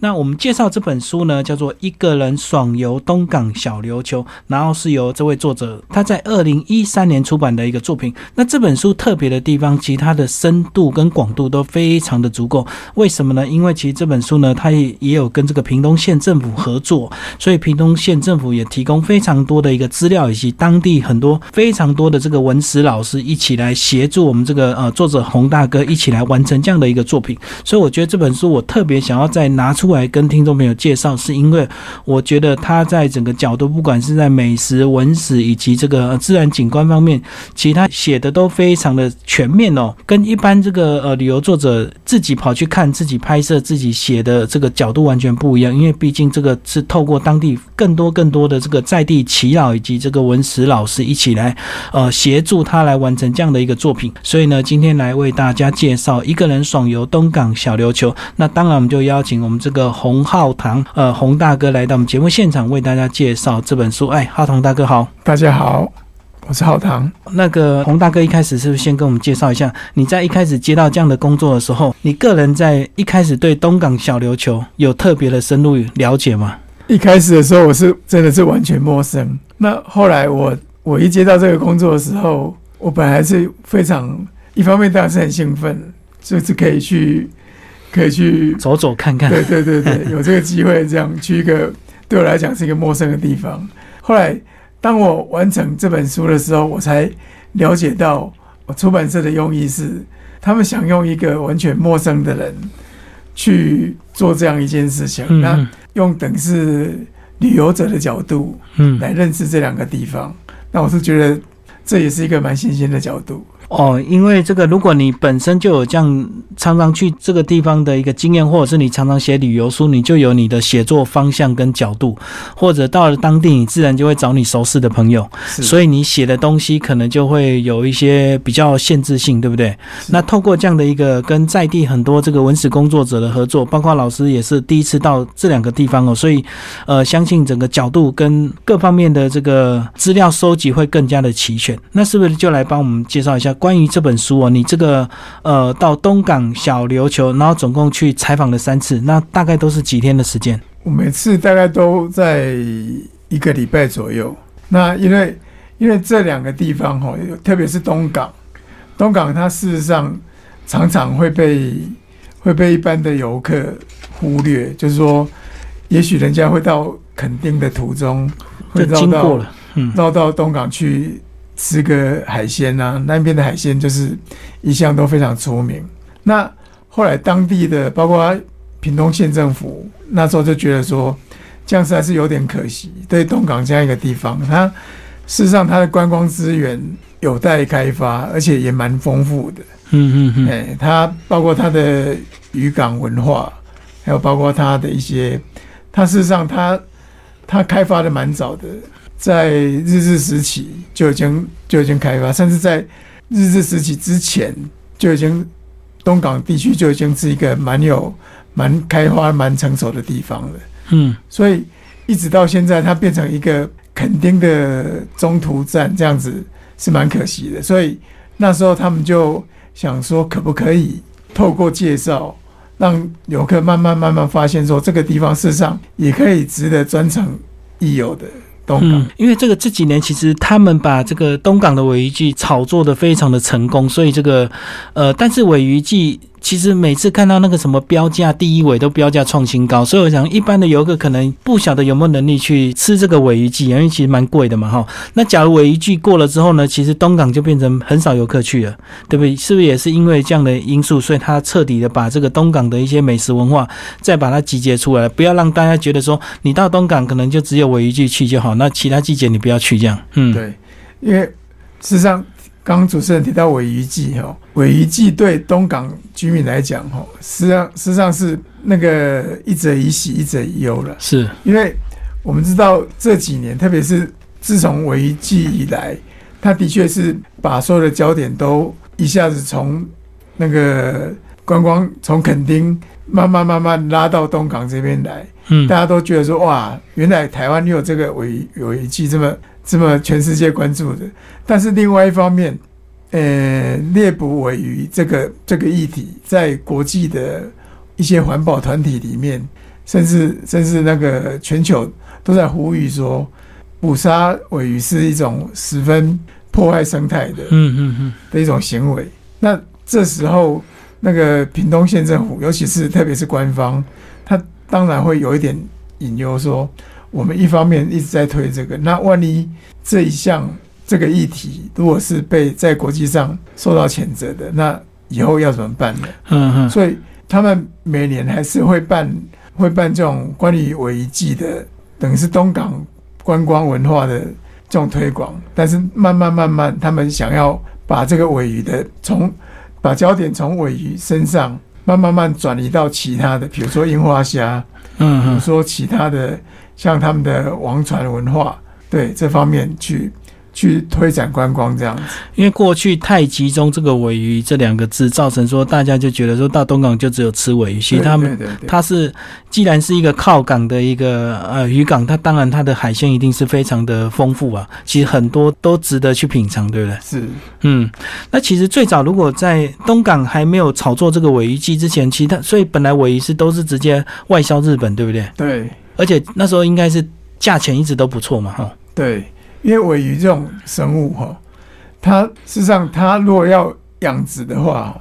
那我们介绍这本书呢，叫做《一个人爽游东港小琉球》，然后是由这位作者他在二零一三年出版的一个作品。那这本书特别的地方，其实它的深度跟广度都非常的足够。为什么呢？因为其实这本书呢，它也也有跟这个屏东县政府合作，所以屏东县政府也提供非常多的一个资料，以及当地很多非常多的这个文史老师一起来协助我们这个呃作者洪大哥一起来完成这样的一个作品。所以我觉得这本书我特别想要再拿出。来跟听众朋友介绍，是因为我觉得他在整个角度，不管是在美食、文史以及这个自然景观方面，其他写的都非常的全面哦，跟一般这个呃旅游作者自己跑去看、自己拍摄、自己写的这个角度完全不一样。因为毕竟这个是透过当地更多更多的这个在地祈老以及这个文史老师一起来呃协助他来完成这样的一个作品。所以呢，今天来为大家介绍一个人爽游东港小琉球。那当然，我们就邀请我们这个。洪浩堂，呃，洪大哥来到我们节目现场，为大家介绍这本书。哎，浩堂大哥好，大家好，我是浩堂。那个洪大哥一开始是不是先跟我们介绍一下？你在一开始接到这样的工作的时候，你个人在一开始对东港小琉球有特别的深入了解吗？一开始的时候，我是真的是完全陌生。那后来我我一接到这个工作的时候，我本来是非常一方面当然是很兴奋，就是可以去。可以去走走看看，对对对对，有这个机会这样去一个对我来讲是一个陌生的地方。后来当我完成这本书的时候，我才了解到，我出版社的用意是，他们想用一个完全陌生的人去做这样一件事情，那用等是旅游者的角度，嗯，来认识这两个地方。那我是觉得这也是一个蛮新鲜的角度。哦，因为这个，如果你本身就有这样常常去这个地方的一个经验，或者是你常常写旅游书，你就有你的写作方向跟角度，或者到了当地，你自然就会找你熟识的朋友，所以你写的东西可能就会有一些比较限制性，对不对？那透过这样的一个跟在地很多这个文史工作者的合作，包括老师也是第一次到这两个地方哦，所以呃，相信整个角度跟各方面的这个资料收集会更加的齐全。那是不是就来帮我们介绍一下？关于这本书哦，你这个呃到东港小琉球，然后总共去采访了三次，那大概都是几天的时间？我每次大概都在一个礼拜左右。那因为因为这两个地方哈，特别是东港，东港它事实上常常会被会被一般的游客忽略，就是说，也许人家会到垦丁的途中会绕到绕到东港去。吃个海鲜呐，那边的海鲜就是一向都非常出名。那后来当地的包括屏东县政府那时候就觉得说，这样子还是有点可惜。对东港这样一个地方，它事实上它的观光资源有待开发，而且也蛮丰富的。嗯嗯嗯，哎，它包括它的渔港文化，还有包括它的一些，它事实上它它开发的蛮早的。在日治时期就已经就已经开发，甚至在日治时期之前就已经东港地区就已经是一个蛮有蛮开发蛮成熟的地方了。嗯，所以一直到现在，它变成一个垦丁的中途站，这样子是蛮可惜的。所以那时候他们就想说，可不可以透过介绍，让游客慢慢慢慢发现，说这个地方事实上也可以值得专程一游的。嗯，因为这个这几年其实他们把这个东港的尾鱼季炒作的非常的成功，所以这个呃，但是尾鱼季。其实每次看到那个什么标价第一尾都标价创新高，所以我想一般的游客可能不晓得有没有能力去吃这个尾鱼季，因为其实蛮贵的嘛哈。那假如尾鱼季过了之后呢，其实东港就变成很少游客去了，对不对？是不是也是因为这样的因素，所以他彻底的把这个东港的一些美食文化再把它集结出来，不要让大家觉得说你到东港可能就只有尾鱼季去就好，那其他季节你不要去这样。嗯，对，因为事实上。刚刚主持人提到尾鱼季哈，尾鱼季对东港居民来讲哈，实际上实际上是那个一者以喜一者以忧了。是因为我们知道这几年，特别是自从尾鱼季以来，它的确是把所有的焦点都一下子从那个观光从垦丁慢慢慢慢拉到东港这边来。嗯，大家都觉得说哇，原来台湾有这个尾尾鱼季这么。这么全世界关注的，但是另外一方面，呃，猎捕尾鱼这个这个议题，在国际的一些环保团体里面，甚至甚至那个全球都在呼吁说，捕杀尾鱼是一种十分破坏生态的嗯嗯嗯，的一种行为。那这时候，那个屏东县政府，尤其是特别是官方，他当然会有一点隐忧，说我们一方面一直在推这个，那万一这一项这个议题如果是被在国际上受到谴责的，那以后要怎么办呢？嗯嗯，所以他们每年还是会办会办这种关于尾鱼季的，等于是东港观光文化的这种推广。但是慢慢慢慢，他们想要把这个尾鱼的从把焦点从尾鱼身上慢慢慢转移到其他的，比如说樱花虾，嗯嗯，比如说其他的像他们的王传文化，对这方面去去推展观光这样子。因为过去太集中这个尾鱼这两个字，造成说大家就觉得说到东港就只有吃尾鱼，其实他们它是既然是一个靠港的一个呃渔港，它当然它的海鲜一定是非常的丰富啊，其实很多都值得去品尝，对不对？是嗯，那其实最早如果在东港还没有炒作这个尾鱼季之前，其实它所以本来尾鱼是都是直接外销日本，对不对？对。而且那时候应该是价钱一直都不错嘛，哈。对，因为尾鱼这种生物哈，它事实上它如果要养殖的话，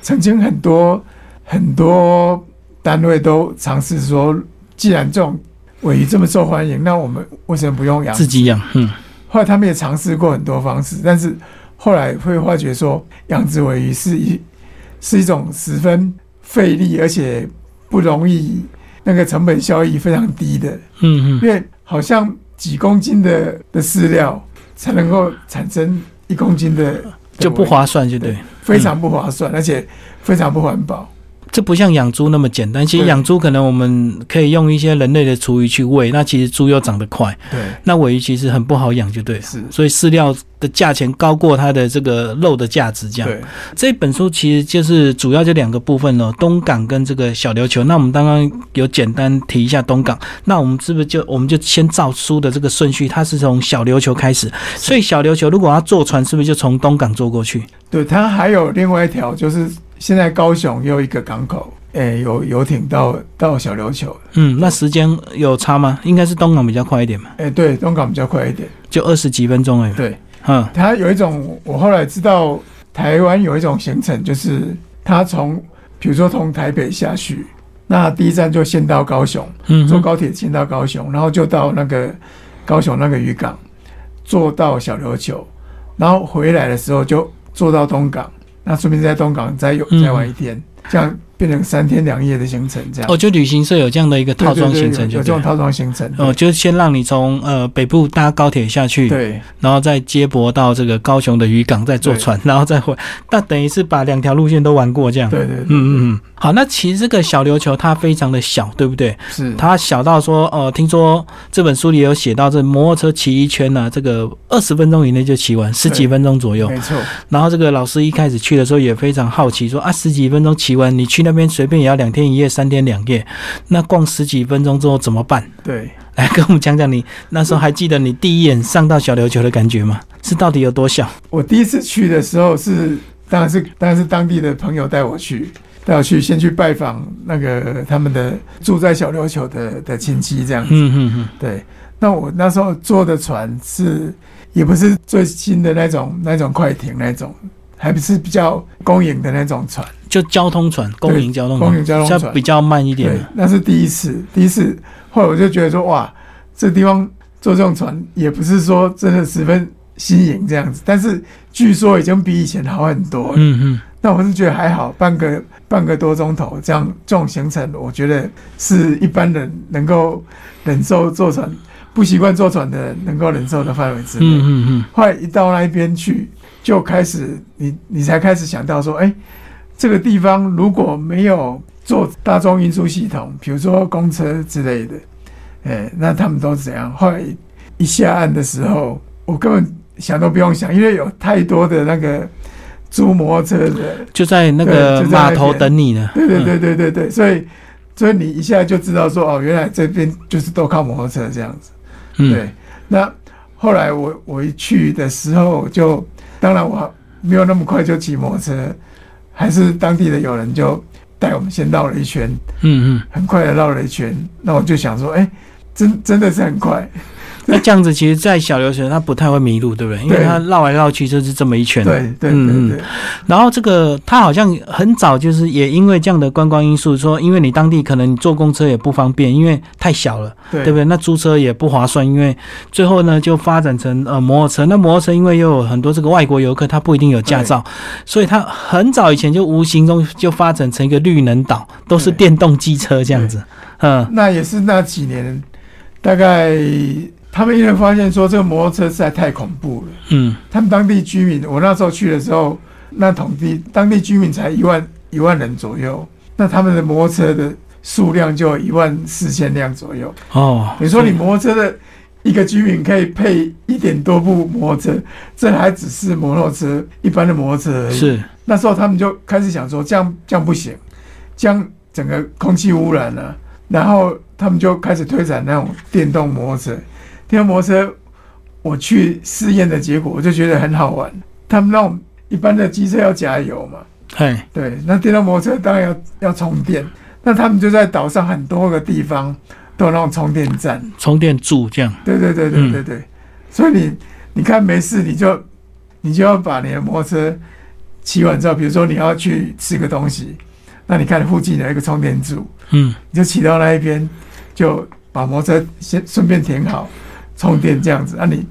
曾经很多很多单位都尝试说，既然这种尾鱼这么受欢迎，那我们为什么不用养自己养，嗯后来他们也尝试过很多方式，但是后来会发觉说，养殖尾鱼是一是一种十分费力而且不容易，那个成本效益非常低的，嗯嗯因为好像几公斤的的饲料才能够产生一公斤的，就不，划算，就对。非常不划算，而且非常不环保。这不像养猪那么简单。其实养猪可能我们可以用一些人类的厨余去喂，那其实猪又长得快。对，那尾鱼其实很不好养，就对了。是，所以饲料的价钱高过它的这个肉的价值，这样。对，这本书其实就是主要就两个部分哦，东港跟这个小琉球。那我们刚刚有简单提一下东港，那我们是不是就我们就先照书的这个顺序，它是从小琉球开始，所以小琉球如果要坐船，是不是就从东港坐过去？对，它还有另外一条，就是现在高雄又一个港口，诶、有游艇到到小琉球，嗯，那时间有差吗？应该是东港比较快一点嘛，诶、对，东港比较快一点。就二十几分钟而已。对，嗯它有一种，我后来知道台湾有一种行程，就是它从，比如说从台北下去，那第一站就先到高雄，嗯，坐高铁先到高雄，然后就到那个高雄那个渔港，坐到小琉球，然后回来的时候就坐到东港，那顺便在东港再有嗯。再玩一天，这样变成三天两夜的行程，这样。哦，就旅行社有这样的一个套装行程，就。有有这种套装行程。哦，就先让你从呃北部搭高铁下去，对然后再接驳到这个高雄的渔港，再坐船，然后再回，那等于是把两条路线都玩过这样。对对对，嗯嗯嗯，好，那其实这个小琉球它非常的小，对不对？是它小到说，呃，听说这本书里有写到，这摩托车骑一圈呢、这个二十分钟以内就骑完，十几分钟左右。没错，然后这个老师一开始去的时候也非常好奇，说啊，十几分钟骑完，你去那边随便也要两天一夜、三天两夜，那逛十几分钟之后怎么办？对。来跟我们讲讲你那时候还记得你第一眼上到小琉球的感觉吗？是到底有多小？我第一次去的时候是，当然是当然是当地的朋友带我去，带我去先去拜访那个他们的住在小琉球的的亲戚这样子。嗯嗯嗯，对，那我那时候坐的船是也不是最新的那种那种快艇那种，还不是比较公营的那种船。就交通船，公营交通船，公营交通船比较慢一点对。，那是第一次，第一次，后来我就觉得说，哇，这地方坐这种船也不是说真的十分新颖这样子，但是据说已经比以前好很多。嗯嗯，那我是觉得还好，半个半个多钟头这样这种行程，我觉得是一般人能够忍受坐船，不习惯坐船的人能够忍受的范围之内。嗯嗯嗯，后来一到那边去，就开始你你才开始想到说，哎、这个地方如果没有做大众运输系统，比如说公车之类的，哎、那他们都怎样？后来一下岸的时候，我根本想都不用想，因为有太多的那个租摩托车的，就在那个码头等你呢。对对对对对对，所以所以你一下就知道说，哦，原来这边就是都靠摩托车这样子。嗯，对，那后来我我一去的时候就，当然我没有那么快就骑摩托车，还是当地的友人就带我们先绕了一圈，嗯嗯，很快的绕了一圈。那我就想说，哎、真真的是很快。那这样子，其实，在小琉球它不太会迷路，对不对？因为对它绕来绕去就是这么一圈。对对对嗯对，然后这个它好像很早就是也因为这样的观光因素，说因为你当地可能你坐公车也不方便，因为太小了，对对不对？那租车也不划算，因为最后呢就发展成呃摩托车。那摩托车因为又有很多这个外国游客，他不一定有驾照，所以他很早以前就无形中就发展成一个绿能岛，都是电动机车这样子。嗯那也是那几年，大概他们因为发现说这个摩托车实在太恐怖了，嗯他们当地居民，我那时候去的时候，那统计当地居民才一万一万人左右，那他们的摩托车的数量就一万四千辆左右。哦，你说你摩托车的一个居民可以配一点多部摩托车，这还只是摩托车一般的摩托车而已。是那时候他们就开始想说，这样这样不行，这样整个空气污染了、然后他们就开始推展那种电动摩托车。电动摩托车，我去试验的结果，我就觉得很好玩。他们那种一般的机车要加油嘛，嘿对，那电动摩托车当然要要充电。那他们就在岛上很多个地方都有那种充电站。充电柱这样。对对对对对对，所以你你看没事，你就你就要把你的摩托车骑完之后，比如说你要去吃个东西，那你看附近有一个充电柱，嗯你就骑到那一边，就把摩托车先顺便停好，充电这样子。那、你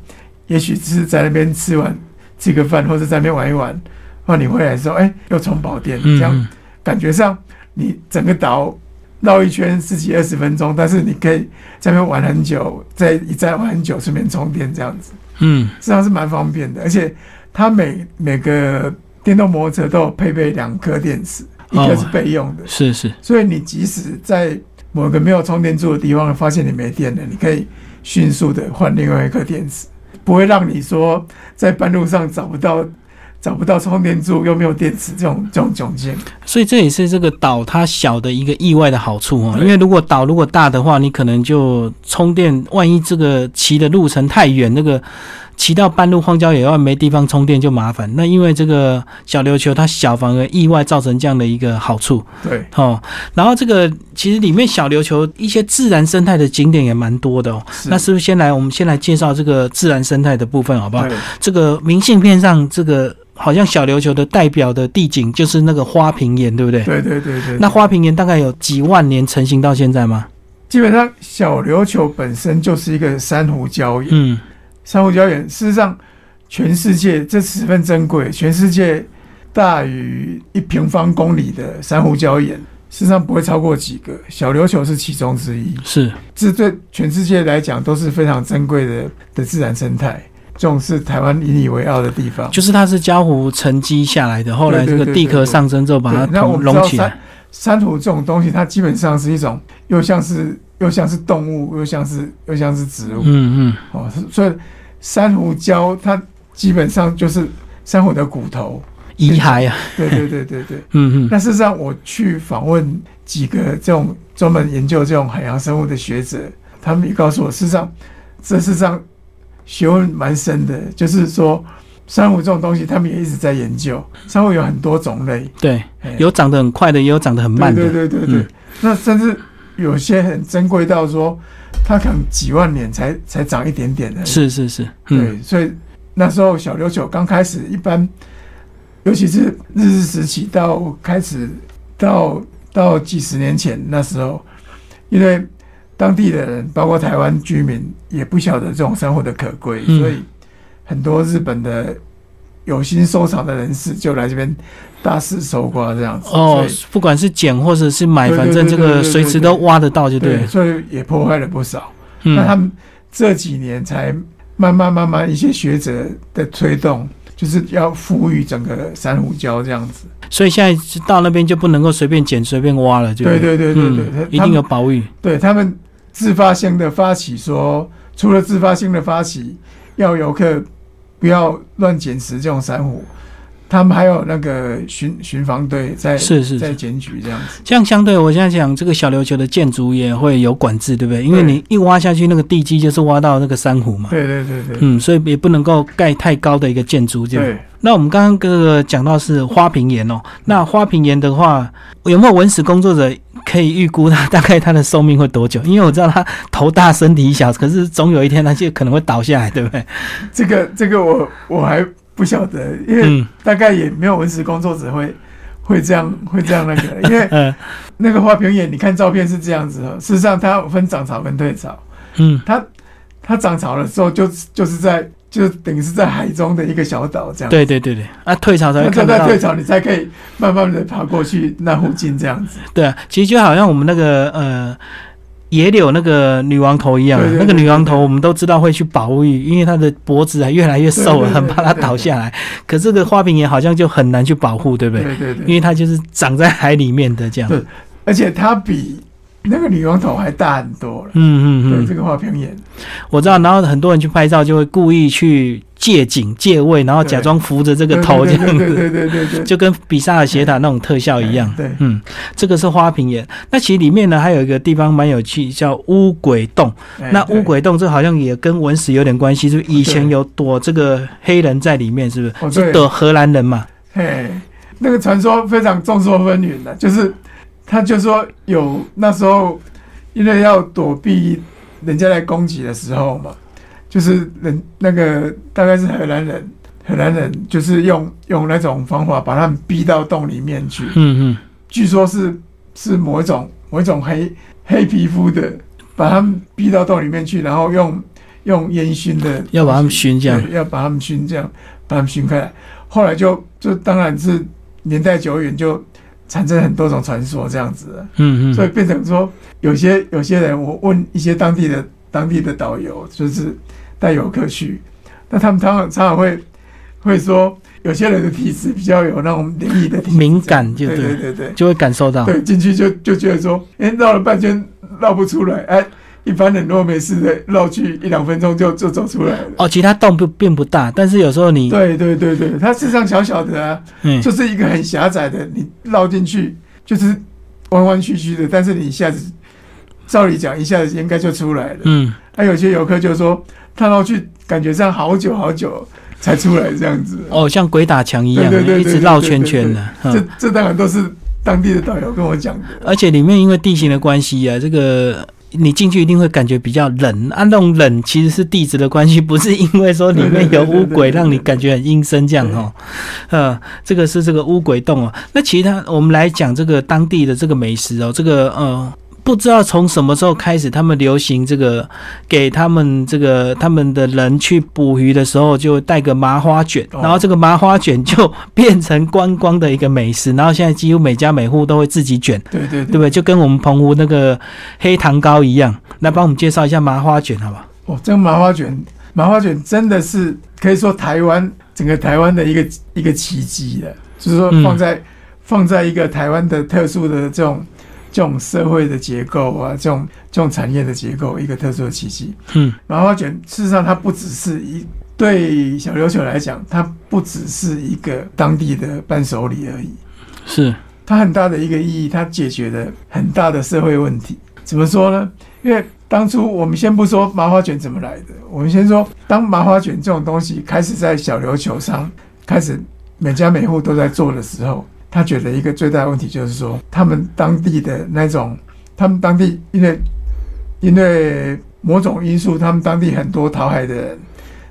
也许只是在那边吃完吃个饭，或者在那边玩一玩，或你回来的时候，哎，又充饱电，这样。感觉上你整个岛绕一圈十几二十分钟，但是你可以在那边玩很久，在一站玩很久，顺便充电这样子，嗯。实际上是蛮方便的。而且它每每个电动摩托车都有配备两颗电池，一哦颗是备用的，是是。所以你即使在某个没有充电柱的地方发现你没电了，你可以迅速的换另外一颗电池，不会让你说在半路上找不到找不到充电柱又没有电池这种这种窘境。所以这也是这个岛它小的一个意外的好处哦。因为如果岛如果大的话，你可能就充电，万一这个骑的路程太远，那个骑到半路荒郊野外没地方充电就麻烦。那因为这个小琉球它小，反而意外造成这样的一个好处对，哦。然后这个其实里面小琉球一些自然生态的景点也蛮多的哦。是那是不是先来我们先来介绍这个自然生态的部分好不好？这个明信片上这个好像小琉球的代表的地景就是那个花瓶岩，对不对？对对对对。那花瓶岩大概有几万年成型到现在吗？基本上小琉球本身就是一个珊瑚礁岩，嗯，珊瑚礁岩事实上全世界这十分珍贵，全世界大于一平方公里的珊瑚礁岩，事实上不会超过几个，小琉球是其中之一。是这对全世界来讲都是非常珍贵的的自然生态，这种是台湾引以为傲的地方。就是它是礁湖沉积下来的，后来这个地壳上升之后把它对那我们知道珊拢起来。珊瑚这种东西，它基本上是一种又像是又像是动物，又像是又像是植物。嗯嗯，哦，所以珊瑚礁它基本上就是珊瑚的骨头。遗骸啊，对对对对对。嗯嗯，那事实上，我去访问几个这种专门研究这种海洋生物的学者，他们也告诉我，事实上，这事实上学问蛮深的，就是说珊瑚这种东西，他们也一直在研究。珊瑚有很多种类，对，哎有长得很快的，也有长得很慢的。对对对对对。嗯那甚至有些很珍贵到说，它可能几万年才才长一点点的。是是是，嗯，对，所以那时候小琉球刚开始，一般尤其是日治时期到开始到到几十年前那时候，因为当地的人，包括台湾居民，也不晓得这种生活的可贵，嗯所以很多日本的有心收藏的人士就来这边大肆搜刮这样子。哦，不管是捡或者是买，反正这个随时都挖得到就对。所以也破坏了不少。那他嗯，们这几年才慢慢慢慢一些学者的推动，就是要富裕整个珊瑚礁这样子。所以现在到那边就不能够随便捡、随便挖了，就对对对对对，嗯一定有保育。对他们自发性的发起说，除了自发性的发起，要游客不要乱捡拾这种珊瑚，他们还有那个巡巡防队在在是是在。检举这样子。这样相对，我现在讲这个小琉球的建筑也会有管制，对不对？因为你一挖下去，那个地基就是挖到那个珊瑚嘛。对对对对嗯，所以也不能够盖太高的一个建筑，这样。对，那我们刚刚这个讲到是花瓶岩哦，那花瓶岩的话，有没有文史工作者可以预估它大概它的寿命会多久？因为我知道它头大身体小，可是总有一天它就可能会倒下来，对不对？这个这个我我还不晓得，因为嗯大概也没有文史工作者会会这样会这样那个，因为呃 那个花瓶岩，你看照片是这样子的，事实上它有分涨潮跟退潮，嗯，它它涨潮的时候就就是在就等于是在海中的一个小岛这样。对对对对，啊，退潮才会看到在退。潮，你才可以慢慢的爬过去那附近这样子。对啊，其实就好像我们那个呃野柳那个女王头一样那个女王头我们都知道会去保育，因为它的脖子啊越来越瘦了，很怕它倒下来。可这个花瓶岩好像就很难去保护，对不对？对对对，因为它就是长在海里面的这样。对而且它比那个女王头还大很多了。对，嗯嗯嗯这，个花瓶眼，我知道。然后很多人去拍照，就会故意去借景借位，然后假装扶着这个头这样子，对对对对，就跟比萨尔斜塔那种特效一样。对，嗯，这个是花瓶岩。那其实里面呢还有一个地方蛮有趣，叫乌鬼洞。哎那乌，鬼洞这好像也跟文史有点关系，是不是以前有躲这个黑人在里面，是不是？是躲荷兰人嘛？嘿，那个传说非常众说纷纭的，就是他就说有那时候因为要躲避人家来攻击的时候嘛，就是人那个大概是荷兰人，荷兰人就是用用那种方法把他们逼到洞里面去，嗯嗯，据说是是某一种某一种黑黑皮肤的，把他们逼到洞里面去，然后用用烟熏的要把他们熏这样。要把他们熏这样，把他们熏开来。后来就就当然是年代久远，就产生很多种传说这样子，嗯嗯，所以变成说有些有些人，我问一些当地的当地的导游，就是带游客去，那他们常常常常会会说，有些人的体质比较有那种灵异的体敏感就对对对对对。就会感受到。对，进去就就觉得说，哎、绕了半圈绕不出来，哎、一般人如果没事的绕去一两分钟就就走出来了。哦，其他洞不并不大，但是有时候你对对对对，它事实上小小的啊，嗯就是一个很狭窄的，你绕进去就是弯弯曲曲的，但是你一下子，照理讲一下子应该就出来了。嗯还有些游客就说，他绕去感觉上好久好久才出来这样子。哦，像鬼打墙一样，一直绕圈圈的。嗯这这当然都是当地的导游跟我讲的。而且里面因为地形的关系啊，这个你进去一定会感觉比较冷啊。那种冷其实是地质的关系，不是因为说里面有乌鬼让你感觉很阴森这样哦。呃，这个是这个乌鬼洞哦。那其他我们来讲这个当地的这个美食哦，这个呃。不知道从什么时候开始，他们流行这个，给他们这个他们的人去捕鱼的时候，就带个麻花卷，哦然后这个麻花卷就变成观光的一个美食，然后现在几乎每家每户都会自己卷。对对对不对？就跟我们澎湖那个黑糖糕一样，来帮我们介绍一下麻花卷，好不好？哦，这个麻花卷，麻花卷真的是可以说台湾整个台湾的一个一个奇迹了，就是说嗯放在、放在一个台湾的特殊的这种这种社会的结构啊，这种这种产业的结构，一个特殊的奇迹。嗯麻花卷事实上它不只是一对小琉球来讲，它不只是一个当地的伴手礼而已，是，它很大的一个意义，它解决了很大的社会问题。怎么说呢？因为当初我们先不说麻花卷怎么来的，我们先说，当麻花卷这种东西开始在小琉球上开始每家每户都在做的时候，他觉得一个最大的问题就是说，他们当地的那种，他们当地因为因为某种因素，他们当地很多讨海的人，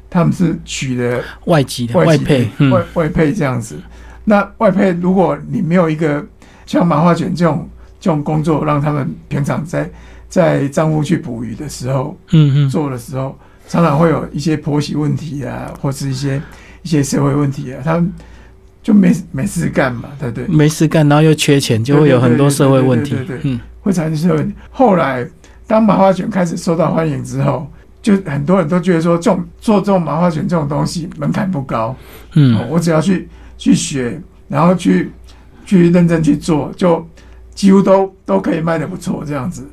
他们是娶了外籍的外配，嗯外外配这样子。那外配，如果你没有一个像麻花卷这种这种工作，让他们平常在在丈夫去捕鱼的时候嗯嗯，做的时候，常常会有一些婆媳问题啊，或是一些一些社会问题啊，他们就没没事干嘛，对不对？没事干，然后又缺钱，就会有很多社会问题对对对对对。嗯会产生社会问题。后来，当麻花卷开始受到欢迎之后，就很多人都觉得说，这种做这种麻花卷这种东西门槛不高，哦嗯，我只要去去学，然后去去认真去做，就几乎都都可以卖的不错这样子。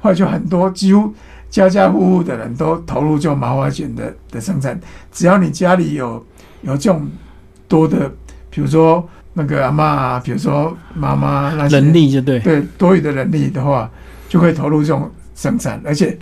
后来就很多几乎家家户户的人都投入这种麻花卷的的生产，只要你家里有有这种多的，比如说那个阿妈啊，比如说妈妈那些人力就对，对多余的能力的话，就可以投入这种生产，而且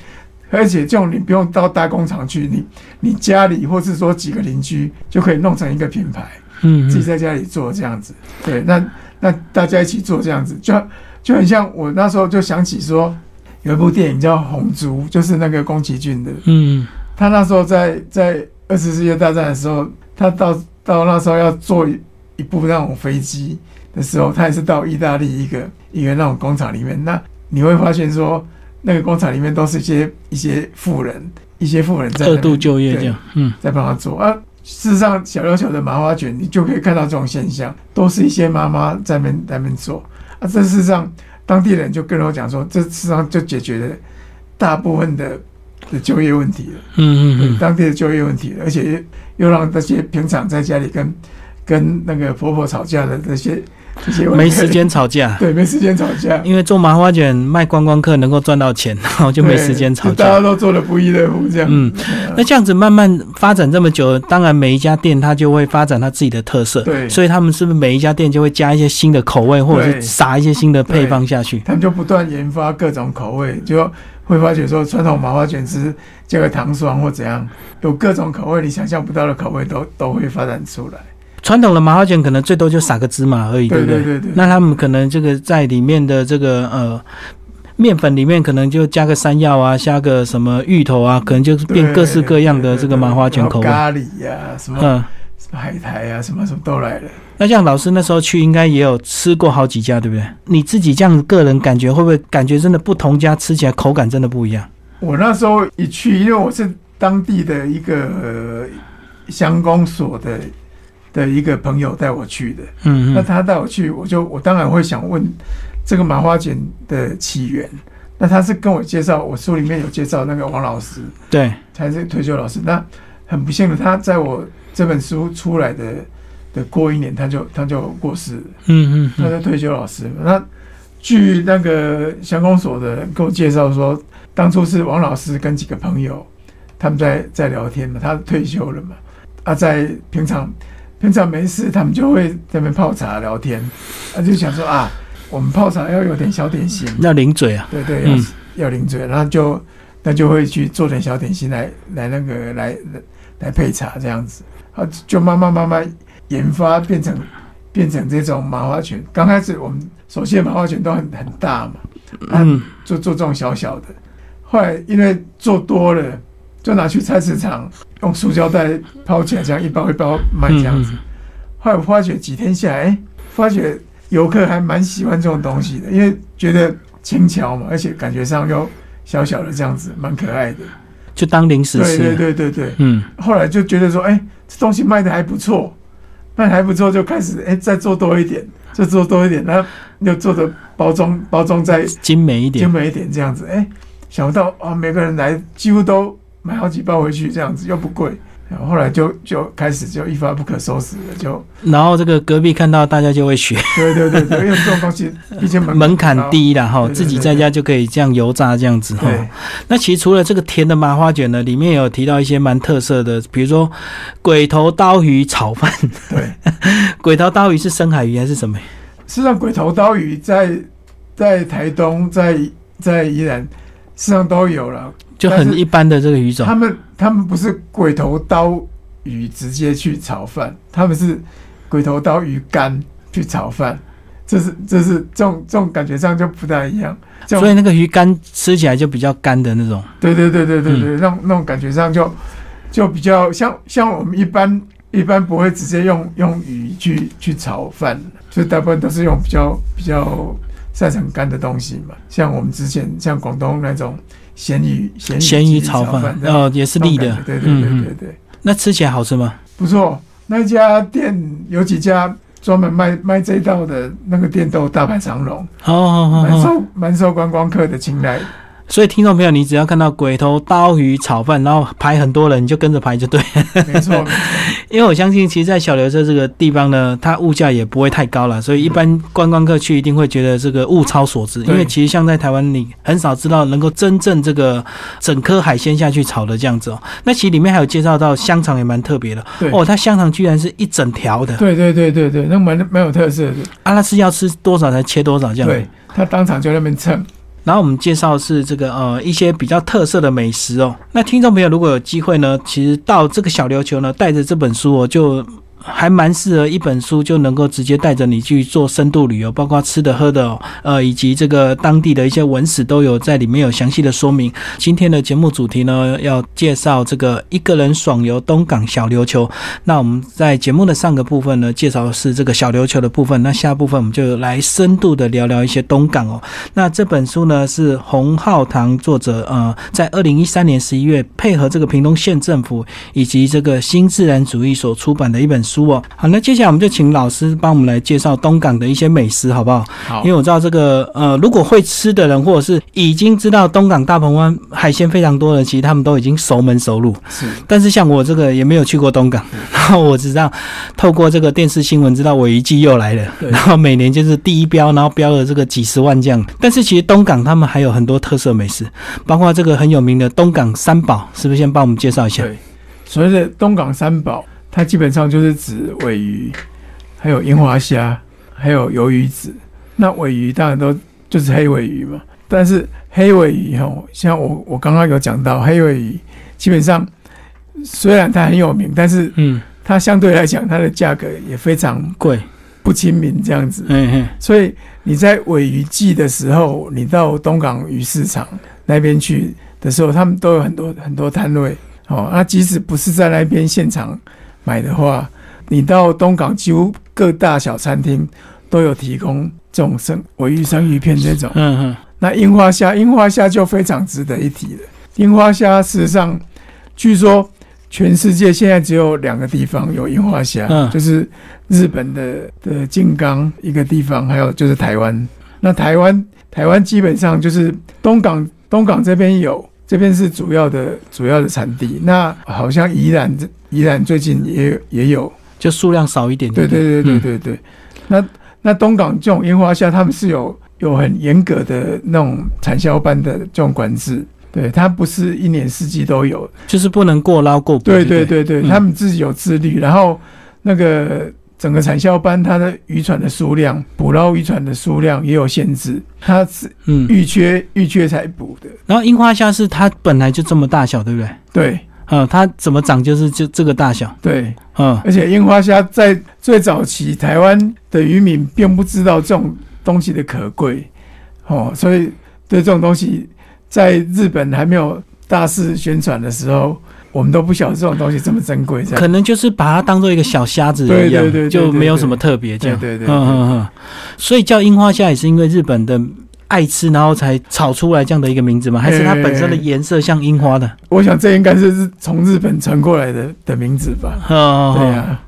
而且这种你不用到大工厂去，你你家里或是说几个邻居就可以弄成一个品牌，嗯嗯。自己在家里做这样子。对，那那大家一起做这样子，就就很像我那时候就想起说，有一部电影叫《红猪》，就是那个宫崎骏的，嗯。他那时候在在二次世界大战的时候，他到到那时候要做一一部那种飞机的时候，他也是到意大利一个一个那种工厂里面。那你会发现说，那个工厂里面都是一些一些富人，一些富人在二度就业这样，嗯在帮他做啊。事实上，小琉球的麻花卷，你就可以看到这种现象，都是一些妈妈在那边在那边做啊。这事实上，当地人就跟我讲说，这事实上就解决了大部分的的就业问题了。嗯嗯嗯，当地的就业问题，而且又让那些平常在家里跟跟那个婆婆吵架的这些这些没时，间吵架，对，没时间吵架，因为做麻花卷卖观光客能够赚到钱，然 后就没时间吵架大家。都做的不亦乐乎，这样。嗯，那这样子慢慢发展这么久，当然每一家店它就会发展它自己的特色，对所以他们是不是每一家店就会加一些新的口味，或者是撒一些新的配方下去？他们就不断研发各种口味，就会发觉说传统麻花卷是加个糖霜或怎样，有各种口味，你想象不到的口味都都会发展出来。传统的麻花卷可能最多就撒个芝麻而已，不对对对对，那他们可能这个在里面的这个呃面粉里面可能就加个山药啊，加个什么芋头啊，可能就是变各式各样的这个麻花卷口味。咖喱呀、什么嗯，什么海苔呀、什么什么都来了。那像老师那时候去，应该也有吃过好几家，对不对？你自己这样个人感觉会不会感觉真的不同家吃起来口感真的不一样？我那时候一去，因为我是当地的一个呃乡公所的的一个朋友带我去的，嗯嗯那他带我去，我就我当然会想问这个麻花卷的起源。那他是跟我介绍，我书里面有介绍那个王老师，对，才是退休老师。那很不幸的，他在我这本书出来的的过一年，他就他就过世了。嗯嗯嗯他是退休老师。那据那个乡公所的人跟我介绍说，当初是王老师跟几个朋友他们在在聊天嘛，他退休了嘛，啊，在平常平常没事，他们就会在那边泡茶聊天，啊，就想说啊，我们泡茶要有点小点心，要零嘴啊，对对，嗯。要、要零嘴，然后就那就会去做点小点心来来那个来来来配茶这样子，啊，就慢慢慢慢研发变成变成这种麻花卷。刚开始我们首先麻花卷都很很大嘛，啊，嗯做做这种小小的，后来因为做多了，就拿去菜市场用塑胶袋包起来，这样一包一包卖这样子。嗯后来我发觉几天下来，哎，发觉游客还蛮喜欢这种东西的，因为觉得轻巧嘛，而且感觉上又小小的这样子，蛮可爱的。就当零食吃。对对对对对。嗯后来就觉得说，哎，这东西卖的还不错，卖的还不错，就开始哎再做多一点，再做多一点，那又做的包装包装再精美一点精。美一点这样子，哎，想不到啊，每个人来几乎都买好几包回去，这样子又不贵。然后后来就就开始就一发不可收拾了，就然后这个隔壁看到大家就会学，对对对对，因为这种东西毕竟门门槛，低了哈，自己在家就可以这样油炸这样子哈。那其实除了这个甜的麻花卷呢，里面也有提到一些蛮特色的，比如说鬼头刀鱼炒饭。对。鬼头刀鱼是深海鱼还是什么？事实上，鬼头刀鱼在在台东、在在宜兰，事实上都有了。就很一般的这个鱼种他。们他们不是鬼头刀鱼直接去炒饭，他们是鬼头刀鱼干去炒饭。这是这是这种这种感觉上就不太一样。所以那个鱼干吃起来就比较干的那种。对对对对对嗯对，那种那种感觉上就就比较像像我们一般一般不会直接用用鱼去去炒饭，所以大部分都是用比较比较晒成干的东西嘛。像我们之前像广东那种咸鱼咸鱼咸鱼炒饭哦，也是立的。对对对对嗯对嗯，那吃起来好吃吗？不错。那家店有几家专门卖卖这一道的那个店都大排长龙，好好好蛮受蛮受观光客的青睐。所以听众朋友，你只要看到鬼头刀鱼炒饭，然后排很多人，你就跟着排就对。没错，没 错因为我相信，其实，在小琉球这个地方呢，它物价也不会太高了，所以一般观光客去一定会觉得这个物超所值。因为其实像在台湾，你很少知道能够真正这个整颗海鲜下去炒的这样子哦。那其实里面还有介绍到香肠也蛮特别的哦，它香肠居然是一整条的，对对对对对，那蛮蛮有特色的。啊，那是要吃多少才切多少这样。对，他当场就在那边称。然后我们介绍是这个呃一些比较特色的美食哦。那听众朋友如果有机会呢，其实到这个小琉球呢，带着这本书哦，就还蛮适合一本书就能够直接带着你去做深度旅游，包括吃的喝的，呃以及这个当地的一些文史都有在里面有详细的说明。今天的节目主题呢，要介绍这个一个人爽游东港小琉球。那我们在节目的上个部分呢，介绍的是这个小琉球的部分，那下部分我们就来深度的聊聊一些东港哦。那这本书呢是洪浩堂作者呃，在二零一三年十一月配合这个屏东县政府以及这个新自然主义所出版的一本书哦。好，那接下来我们就请老师帮我们来介绍东港的一些美食，好不好？好因为我知道这个呃，如果会吃的人，或者是已经知道东港大鹏湾海鲜非常多的，其实他们都已经熟门熟路。是但是像我这个也没有去过东港，然 后我只知道透过这个电视新闻知道我一季又来了，然后每年就是第一标，然后标了这个几十万这样。但是其实东港他们还有很多特色美食，包括这个很有名的东港三宝，是不是先帮我们介绍一下？对，所谓的东港三宝，它基本上就是指尾鱼，还有樱花虾，还有鱿鱼子。那尾鱼当然都就是黑尾鱼嘛，但是黑尾鱼吼，像我我刚刚有讲到，黑尾鱼基本上虽然它很有名，但是嗯，它相对来讲它的价格也非常贵，不亲民这样子。嗯嗯，所以你在尾鱼季的时候，你到东港鱼市场那边去的时候，他们都有很多很多摊位哦。那即使不是在那边现场买的话，你到东港几乎各大小餐厅都有提供这种生尾鱼生鱼片这种。嗯嗯，那樱花虾，樱花虾就非常值得一提了。樱花虾事实上，据说全世界现在只有两个地方有樱花虾，嗯就是日本的的静冈一个地方，还有就是台湾。那台湾台湾基本上就是东港东港这边有，这边是主要的主要的产地。那好像宜兰宜兰最近也也有，就数量少一点对点。对对对对对。那那东港这种樱花虾，他们是有有很严格的那种产销班的这种管制，对，它不是一年四季都有。就是不能过捞过捕。对对对对对，嗯他们自己有自律，然后那个整个产销班它的渔船的数量，捕捞渔船的数量也有限制，它是嗯。预缺预缺才捕的。然后樱花虾是它本来就这么大小，对不对？对嗯，它怎么长就是就这个大小。对，嗯而且樱花虾在最早期，台湾的渔民并不知道这种东西的可贵，哦，所以对这种东西，在日本还没有大肆宣传的时候，我们都不晓得这种东西这么珍贵。这样可能就是把它当做一个小虾子一样，对对对对就没有什么特别这样。对对对对嗯嗯嗯。所以叫樱花虾也是因为日本的爱吃，然后才炒出来这样的一个名字吗？还是它本身的颜色像樱花的？我想这应该是从日本传过来的的名字吧？哦，对啊，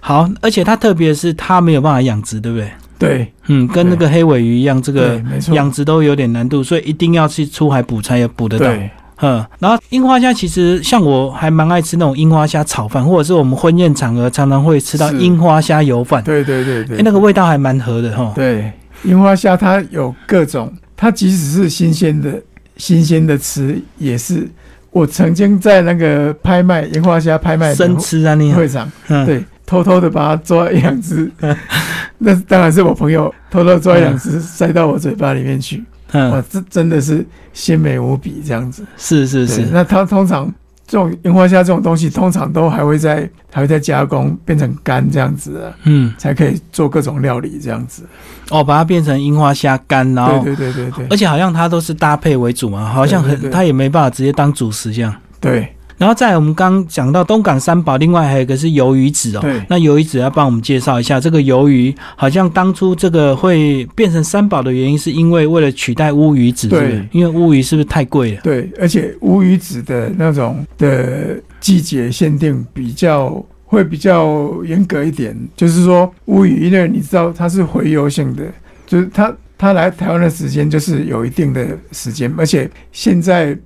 好，而且它特别是它没有办法养殖，对不对？对嗯，跟那个黑尾鱼一样，这，个，养殖都有点难度，所以一定要去出海捕才有捕得到。对嗯，然后樱花虾其实像我还蛮爱吃那种樱花虾炒饭，或者是我们婚宴场合常常会吃到是。樱花虾油饭，对对对对。哎，，那个味道还蛮合的哈。对。樱花虾它有各种，它即使是新鲜的，新鲜的吃也是。我曾经在那个拍卖樱花虾拍卖的生吃啊，你。会场，嗯，对，偷偷的把它抓一两只，那当然是我朋友偷偷抓一两只塞到我嘴巴里面去，哇嗯，，这真的是鲜美无比这样子。是是是，那它通常这种樱花虾这种东西，通常都还会在还会再加工变成干这样子啊，嗯，才可以做各种料理这样子。哦，把它变成樱花虾干，然后对对对对对而且好像它都是搭配为主嘛，好像很它也没办法直接当主食这样。对然后再来我们刚刚讲到东港三宝，另外还有一个是鱿鱼子哦。对那鱿鱼子要帮我们介绍一下，这个鱿鱼好像当初这个会变成三宝的原因，是因为为了取代乌鱼子，对？因为乌鱼是不是太贵了？对，而且乌鱼子的那种的季节限定比较会比较严格一点，就是说乌鱼，因为你知道它是洄游性的，就是它它来台湾的时间就是有一定的时间，而且现在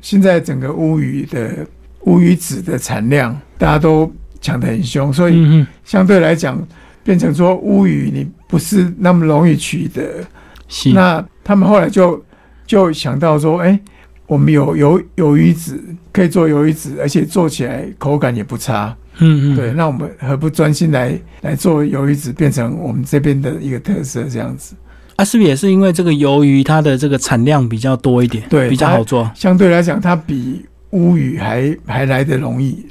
现在整个乌鱼的乌鱼子的产量，大家都抢得很凶，所以相对来讲，变成说乌鱼你不是那么容易取得。是，那他们后来就就想到说，哎、我们有有有鱼子可以做鱿鱼子，而且做起来口感也不差。嗯嗯，对，那我们何不专心来来做鱿鱼子，变成我们这边的一个特色这样子？啊，是不是也是因为这个鱿鱼它的这个产量比较多一点，对比较好做？相对来讲，它比乌鱼还还来得容易。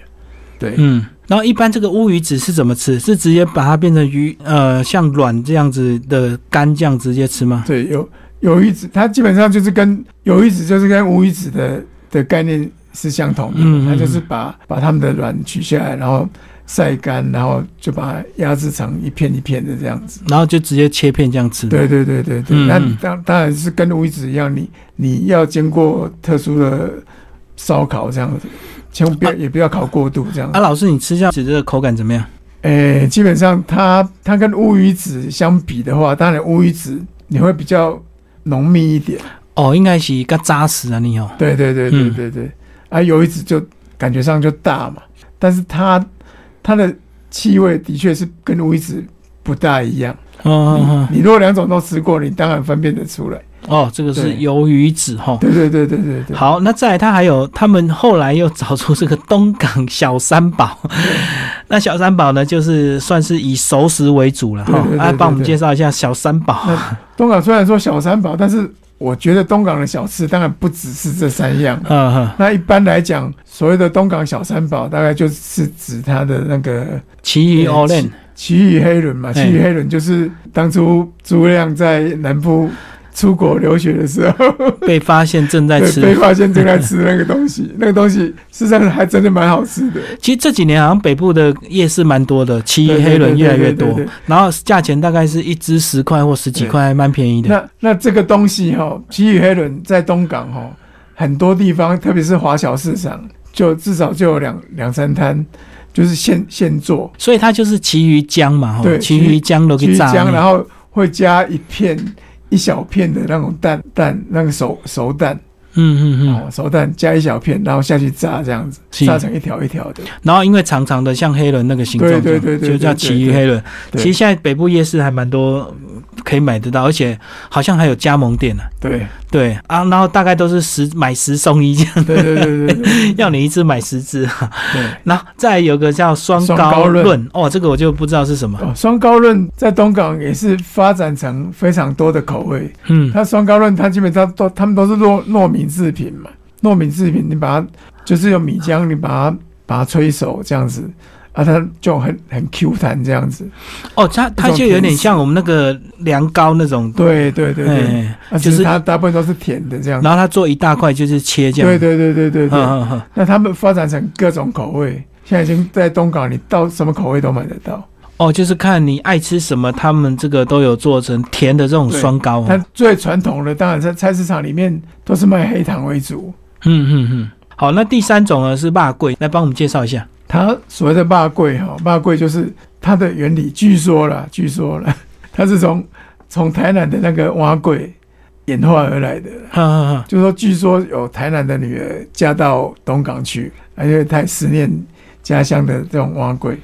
对，嗯，然后一般这个乌鱼子是怎么吃？是直接把它变成鱼，呃，像卵这样子的干酱直接吃吗？对，有有鱼子，它基本上就是跟有鱼子就是跟乌鱼子的的概念是相同的，嗯嗯它就是把把它们的卵取下来，然后晒干，然后就把它压制成一片一片的这样子。然后就直接切片这样吃。对对对对对，那当当然是跟乌鱼子一样，你你要经过特殊的烧烤这样子，千万不要、也不要烤过度这样啊，。老师，你吃下去这个口感怎么样？诶、基本上它它跟乌鱼子相比的话，当然乌鱼子你会比较浓密一点。哦，应该是更扎实啊，你哦。对对对对嗯对对，啊，鱿鱼子就感觉上就大嘛，但是它它的气味的确是跟乌鱼子不大一样。哦哦你你如果两种都吃过，你当然分辨得出来。哦，这个是对鱿鱼子哈。对对对对对对。好，那再来，他还有他们后来又找出这个东港小三宝。那小三宝呢，就是算是以熟食为主了哈对对。对啊，帮我们介绍一下小三宝。东港虽然说小三宝，但是我觉得东港的小吃当然不只是这三样。嗯哼，那一般来讲，所谓的东港小三宝，大概就是指它的那个其余呃 o l e n 奇鱼黑轮嘛。嘿奇鱼黑轮就是当初诸葛亮在南部出国留学的时候，被发现正在，吃。被发现正在吃那个东西，那个东西事实上还真的蛮好吃的。其实这几年好像北部的夜市蛮多的，其余对对黑轮越来越多然后价钱大概是一只十块或十几块，还蛮便宜的。那那这个东西哈、奇遇黑轮在东港哈、很多地方，特别是华侨市场，就至少就有两两三摊，就是现现做所以它就是其余姜嘛，哈，对其余姜都给炸姜，然后会加一片一小片的那种蛋蛋，那个熟熟蛋嗯嗯嗯，哦，熟蛋加一小片，然后下去炸这样子，是炸成一条一条的。然后因为长长的像黑人那个形状，对对对对就叫奇鱼黑人。其实现在北部夜市还蛮多嗯可以买得到，而且好像还有加盟店呢、对。对。啊，然后大概都是十买十送一这样，对对对对对。要你一支买十只。对。然后再有个叫双双高高论论哦，这个我就不知道是什么。哦，双高论在东港也是发展成非常多的口味。嗯，它双高论，它基本上都他们都是糯糯米制品嘛，糯米制品，你把它就是用米浆，你把它把它吹熟这样子啊，它就很很 Q 弹这样子。哦，它它就有点像我们那个凉糕那种，对对对对，就就是是它大部分都是甜的这样子。然后它做一大块就是切这样。对对对对对对。嗯嗯嗯。那他们发展成各种口味，现在已经在东港，你到什么口味都买得到。哦，就是看你爱吃什么，他们这个都有做成甜的这种双糕、哦。它最传统的，当然在菜市场里面都是卖黑糖为主。嗯嗯嗯。好，那第三种呢是辣桂，来帮我们介绍一下。它所谓的霸桂哈，霸桂就是它的原理，据说啦，据说啦，它是从从台南的那个蛙桂演化而来的。哈哈哈。就说据说有台南的女儿嫁到东港去，因为太思念家乡的这种蛙桂，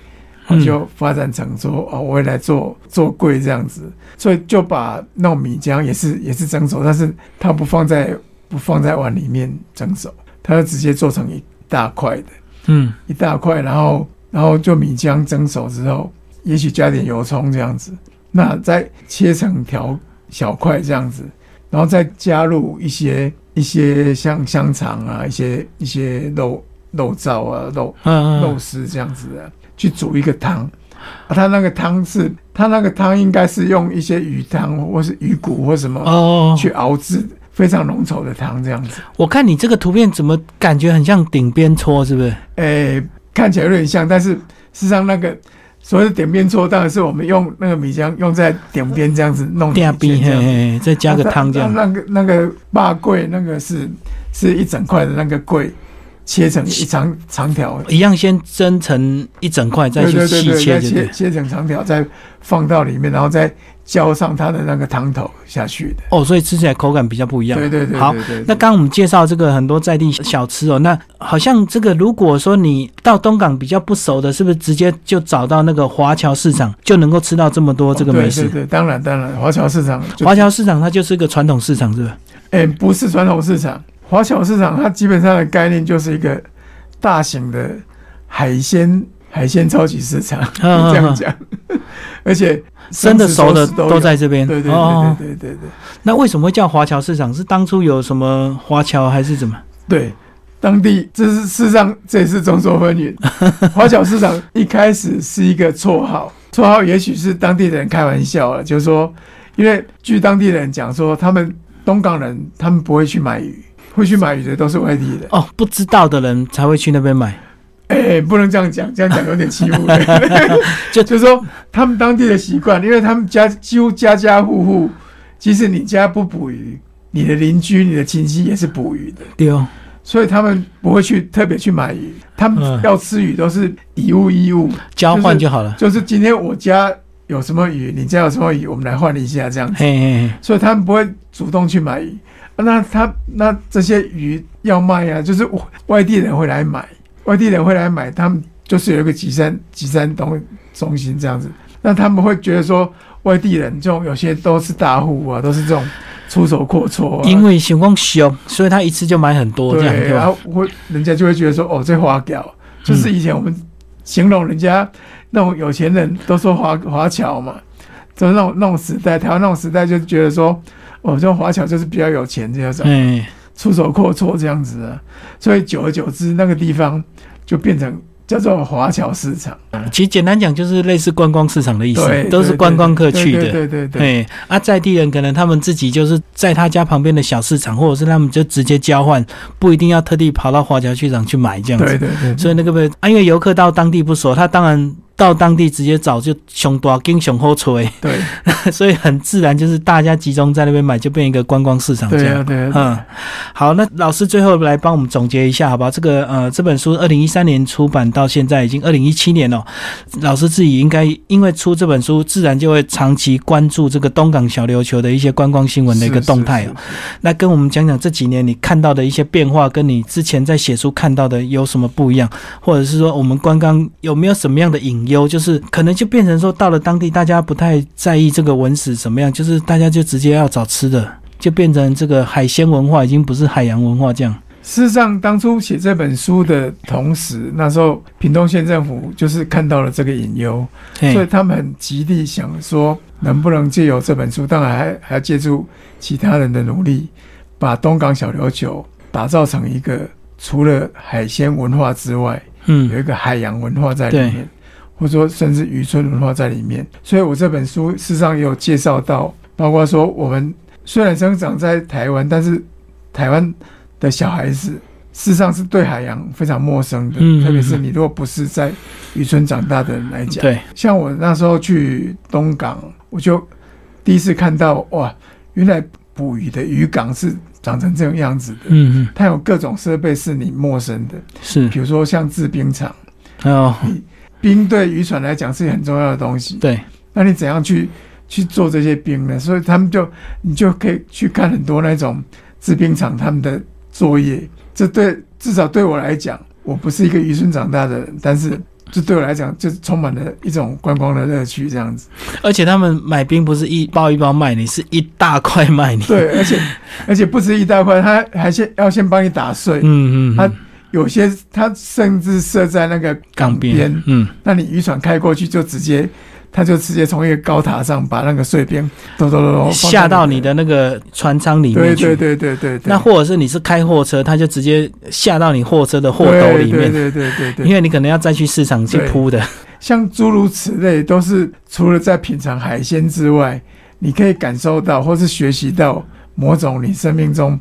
嗯就发展成说哦，我也来做做桂这样子，所以就把那种米浆也是也是蒸熟，但是它不放在不放在碗里面蒸熟，它就直接做成一大块的。嗯。一大块，然后然后就米浆蒸熟之后，也许加点油葱这样子，那再切成条小块这样子，然后再加入一些一些像香肠啊，一些一些肉肉燥啊，肉嗯肉丝这样子的，去煮一个汤。啊，它那个汤是，它那个汤应该是用一些鱼汤或是鱼骨或什么哦，去熬制，非常浓稠的汤这样子。我看你这个图片怎么感觉很像顶边搓，是不是？诶、看起来有点像，但是事实上那个所谓的顶边搓，当然是我们用那个米浆用在顶边这样子弄垫边，嘿这样子。嘿，再加个汤这样。那那个那个霸桂那个是是一整块的那个桂，切成一长长条，一样先蒸成一整块，再去细切？切切成长条，再放到里面，然后再浇上它的那个汤头下去的。哦，所以吃起来口感比较不一样。对对对，好那刚刚我们介绍这个很多在地小吃哦，那好像这个如果说你到东港比较不熟的，是不是直接就找到那个华侨市场就能够吃到这么多这个美食？哦对对对，当然当然，华侨市场华侨市场它就是一个传统市场，是不是？哎、不是传统市场，华侨市场它基本上的概念就是一个大型的海鲜海鲜超级市场，嗯这样讲，而且生的熟的都都在这边。对对对对对对那为什么会叫华侨市场？是当初有什么华侨还是怎么？对，当地这是事实上这也是众说纷纭。华侨市场一开始是一个绰号，绰号也许是当地人开玩笑了，就是说，因为据当地人讲说，他们东港人他们不会去买鱼，会去买鱼的都是外地的。哦，不知道的人才会去那边买。哎、不能这样讲，这样讲有点欺负人。就就是说，他们当地的习惯，因为他们家几乎家家户户，即使你家不捕鱼，你的邻居、你的亲戚也是捕鱼的，对哦，所以他们不会去特别去买鱼，他们嗯要吃鱼都是以物易物，交换就好了。就是今天我家有什么鱼，你家有什么鱼，我们来换一下这样子，嘿嘿嘿，所以他们不会主动去买鱼。啊那他那这些鱼要卖啊，就是外地人会来买，外地人会来买，他们就是有一个集山集山东中心这样子，那他们会觉得说外地人这种有些都是大户啊，都是这种出手阔绰、啊，因为情况凶，所以他一次就买很多这样，对，然后会人家就会觉得说哦，这花屌，就是以前我们形容人家那种有钱人都说华华侨嘛，就是那种那种时代，台湾那种时代就觉得说哦，这种华侨就是比较有钱这种。哎，出手阔绰这样子啊，所以久而久之，那个地方就变成叫做华侨市场。其实简单讲就是类似观光市场的意思，，都是观光客去的。对对对啊，在地人可能他们自己就是在他家旁边的小市场，或者是他们就直接交换，不一定要特地跑到华侨市场去买这样子。对对对，所以那个不啊，因为游客到当地不熟，他当然到当地直接找就熊多跟熊后吹，对 所以很自然就是大家集中在那边买，就变一个观光市场这样。对啊对啊，嗯，好，那老师最后来帮我们总结一下，好不好？这个呃，这本书二零一三年出版到现在已经二零一七年了。老师自己应该因为出这本书，自然就会长期关注这个东港小琉球的一些观光新闻的一个动态哦。那跟我们讲讲这几年你看到的一些变化，跟你之前在写书看到的有什么不一样，或者是说我们观光有没有什么样的隐忧？就是可能就变成说到了当地，大家不太在意这个文史怎么样，就是大家就直接要找吃的，就变成这个海鲜文化已经不是海洋文化这样。事实上，当初写这本书的同时，那时候屏东县政府就是看到了这个隐忧，所以，他们很极力想说，能不能借由这本书，当然还还要借助其他人的努力，把东港小琉球打造成一个除了海鲜文化之外，嗯有嗯，一个海洋文化在里面，或者说甚至渔村文化在里面。所以我这本书事实上也有介绍到，包括说我们虽然生长在台湾，但是台湾的小孩子事实上是对海洋非常陌生的，嗯嗯特别是你如果不是在渔村长大的人来讲。对，像我那时候去东港，我就第一次看到哇，原来捕鱼的渔港是长成这种样子的。嗯嗯，它有各种设备是你陌生的，是，比如说像制冰厂，哦，冰对渔船来讲是很重要的东西。对，那你怎样去去做这些冰呢？所以他们就你就可以去看很多那种制冰厂他们的作业。这对至少对我来讲，我不是一个渔村长大的人，但是这对我来讲就充满了一种观光的乐趣，这样子。而且他们买冰不是一包一包卖你，是一大块卖你。对，而且而且不止一大块，他还先要先帮你打碎。嗯嗯，它有些它甚至设在那个港边，嗯，那你渔船开过去就直接，它就直接从一个高塔上把那个碎片咚咚咚咚下到你的那个船舱里面去。对对对对对，那或者是你是开货车，他就直接下到你货车的货斗里面，对对对对对因为你可能要再去市场去铺的。像诸如此类，都是除了在品尝海鲜之外，你可以感受到或是学习到某种你生命中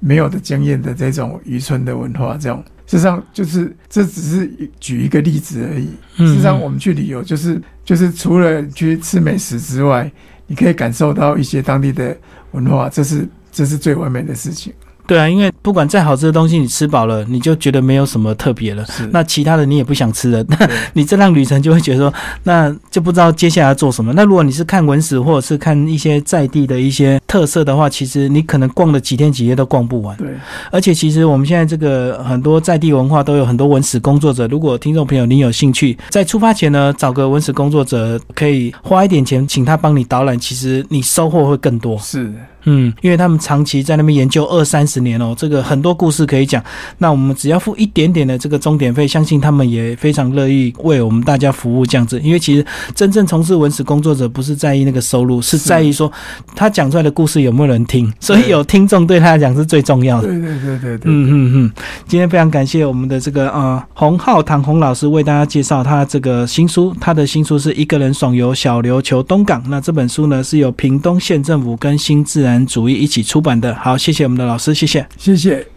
没有的经验的这种渔村的文化，这种。事实上，就是这只是举一个例子而已。嗯事实上，我们去旅游，就是就是除了去吃美食之外，你可以感受到一些当地的文化，这是这是最完美的事情。对啊，因为不管再好吃的东西，你吃饱了，你就觉得没有什么特别了。是那其他的你也不想吃了，那 对你这趟旅程就会觉得说，那就不知道接下来要做什么。那如果你是看文史或者是看一些在地的一些特色的话，其实你可能逛了几天几夜都逛不完。对而且其实我们现在这个很多在地文化都有很多文史工作者，如果听众朋友你有兴趣，在出发前呢，找个文史工作者，可以花一点钱请他帮你导览，其实你收获会更多。是嗯，因为他们长期在那边研究二三十年哦，这个很多故事可以讲。那我们只要付一点点的这个钟点费，相信他们也非常乐意为我们大家服务这样子。因为其实真正从事文史工作者不是在意那个收入，是是在意说他讲出来的故事有没有人听，所以有听众对他来讲是最重要的。对对对对对，嗯嗯嗯，今天非常感谢我们的这个呃洪浩唐洪老师为大家介绍他这个新书，他的新书是一个人爽游小琉球东港。那这本书呢是由屏东县政府跟新自然主义一起出版的。好，谢谢我们的老师，谢谢。谢谢。